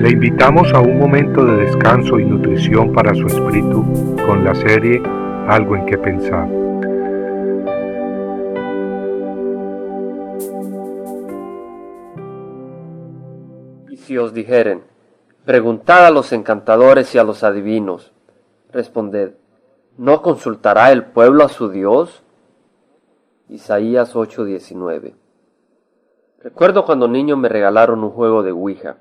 Le invitamos a un momento de descanso y nutrición para su espíritu con la serie Algo en que pensar. Y si os dijeren, preguntad a los encantadores y a los adivinos, responded, ¿no consultará el pueblo a su Dios? Isaías 8:19 Recuerdo cuando niño me regalaron un juego de Ouija.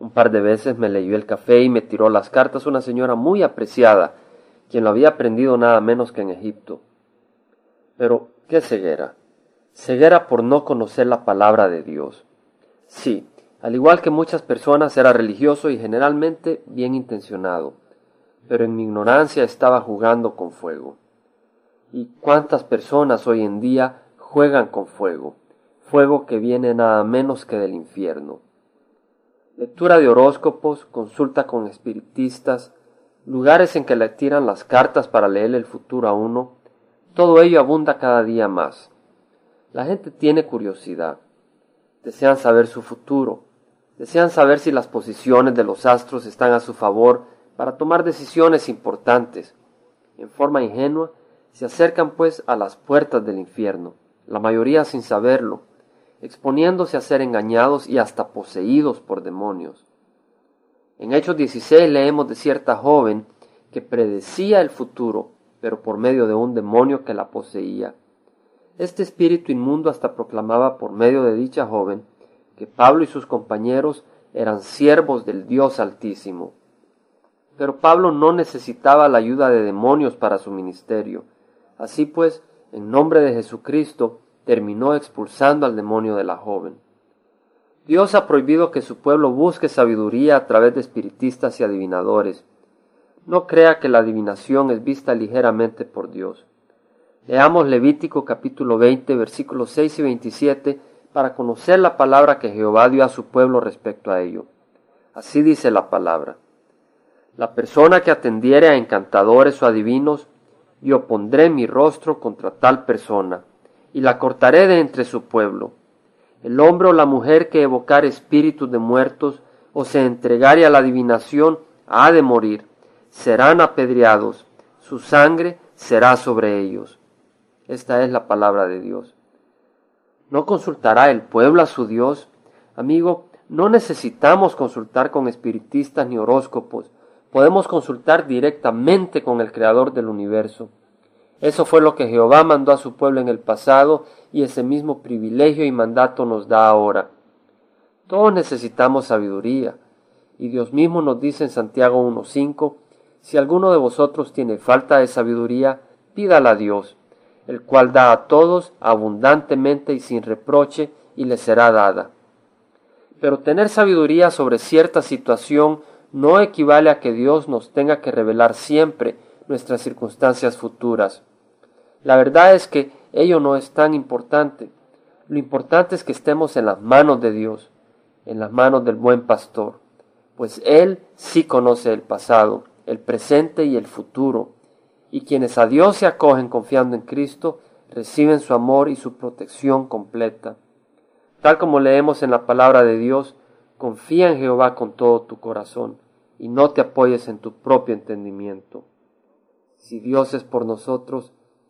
Un par de veces me leyó el café y me tiró las cartas una señora muy apreciada, quien lo había aprendido nada menos que en Egipto. Pero, ¿qué ceguera? Ceguera por no conocer la palabra de Dios. Sí, al igual que muchas personas era religioso y generalmente bien intencionado, pero en mi ignorancia estaba jugando con fuego. ¿Y cuántas personas hoy en día juegan con fuego? Fuego que viene nada menos que del infierno lectura de horóscopos, consulta con espiritistas, lugares en que le tiran las cartas para leer el futuro a uno, todo ello abunda cada día más. La gente tiene curiosidad, desean saber su futuro, desean saber si las posiciones de los astros están a su favor para tomar decisiones importantes. En forma ingenua, se acercan pues a las puertas del infierno, la mayoría sin saberlo, exponiéndose a ser engañados y hasta poseídos por demonios. En Hechos 16 leemos de cierta joven que predecía el futuro, pero por medio de un demonio que la poseía. Este espíritu inmundo hasta proclamaba por medio de dicha joven que Pablo y sus compañeros eran siervos del Dios Altísimo. Pero Pablo no necesitaba la ayuda de demonios para su ministerio. Así pues, en nombre de Jesucristo, terminó expulsando al demonio de la joven. Dios ha prohibido que su pueblo busque sabiduría a través de espiritistas y adivinadores. No crea que la adivinación es vista ligeramente por Dios. Leamos Levítico capítulo 20 versículos 6 y 27 para conocer la palabra que Jehová dio a su pueblo respecto a ello. Así dice la palabra. La persona que atendiere a encantadores o adivinos, yo pondré mi rostro contra tal persona y la cortaré de entre su pueblo. El hombre o la mujer que evocar espíritus de muertos o se entregare a la adivinación ha de morir, serán apedreados, su sangre será sobre ellos. Esta es la palabra de Dios. ¿No consultará el pueblo a su Dios? Amigo, no necesitamos consultar con espiritistas ni horóscopos, podemos consultar directamente con el Creador del universo. Eso fue lo que Jehová mandó a su pueblo en el pasado y ese mismo privilegio y mandato nos da ahora. Todos necesitamos sabiduría, y Dios mismo nos dice en Santiago 1.5, si alguno de vosotros tiene falta de sabiduría, pídala a Dios, el cual da a todos abundantemente y sin reproche, y le será dada. Pero tener sabiduría sobre cierta situación no equivale a que Dios nos tenga que revelar siempre nuestras circunstancias futuras. La verdad es que ello no es tan importante. Lo importante es que estemos en las manos de Dios, en las manos del buen pastor, pues Él sí conoce el pasado, el presente y el futuro, y quienes a Dios se acogen confiando en Cristo reciben su amor y su protección completa. Tal como leemos en la palabra de Dios, confía en Jehová con todo tu corazón y no te apoyes en tu propio entendimiento. Si Dios es por nosotros,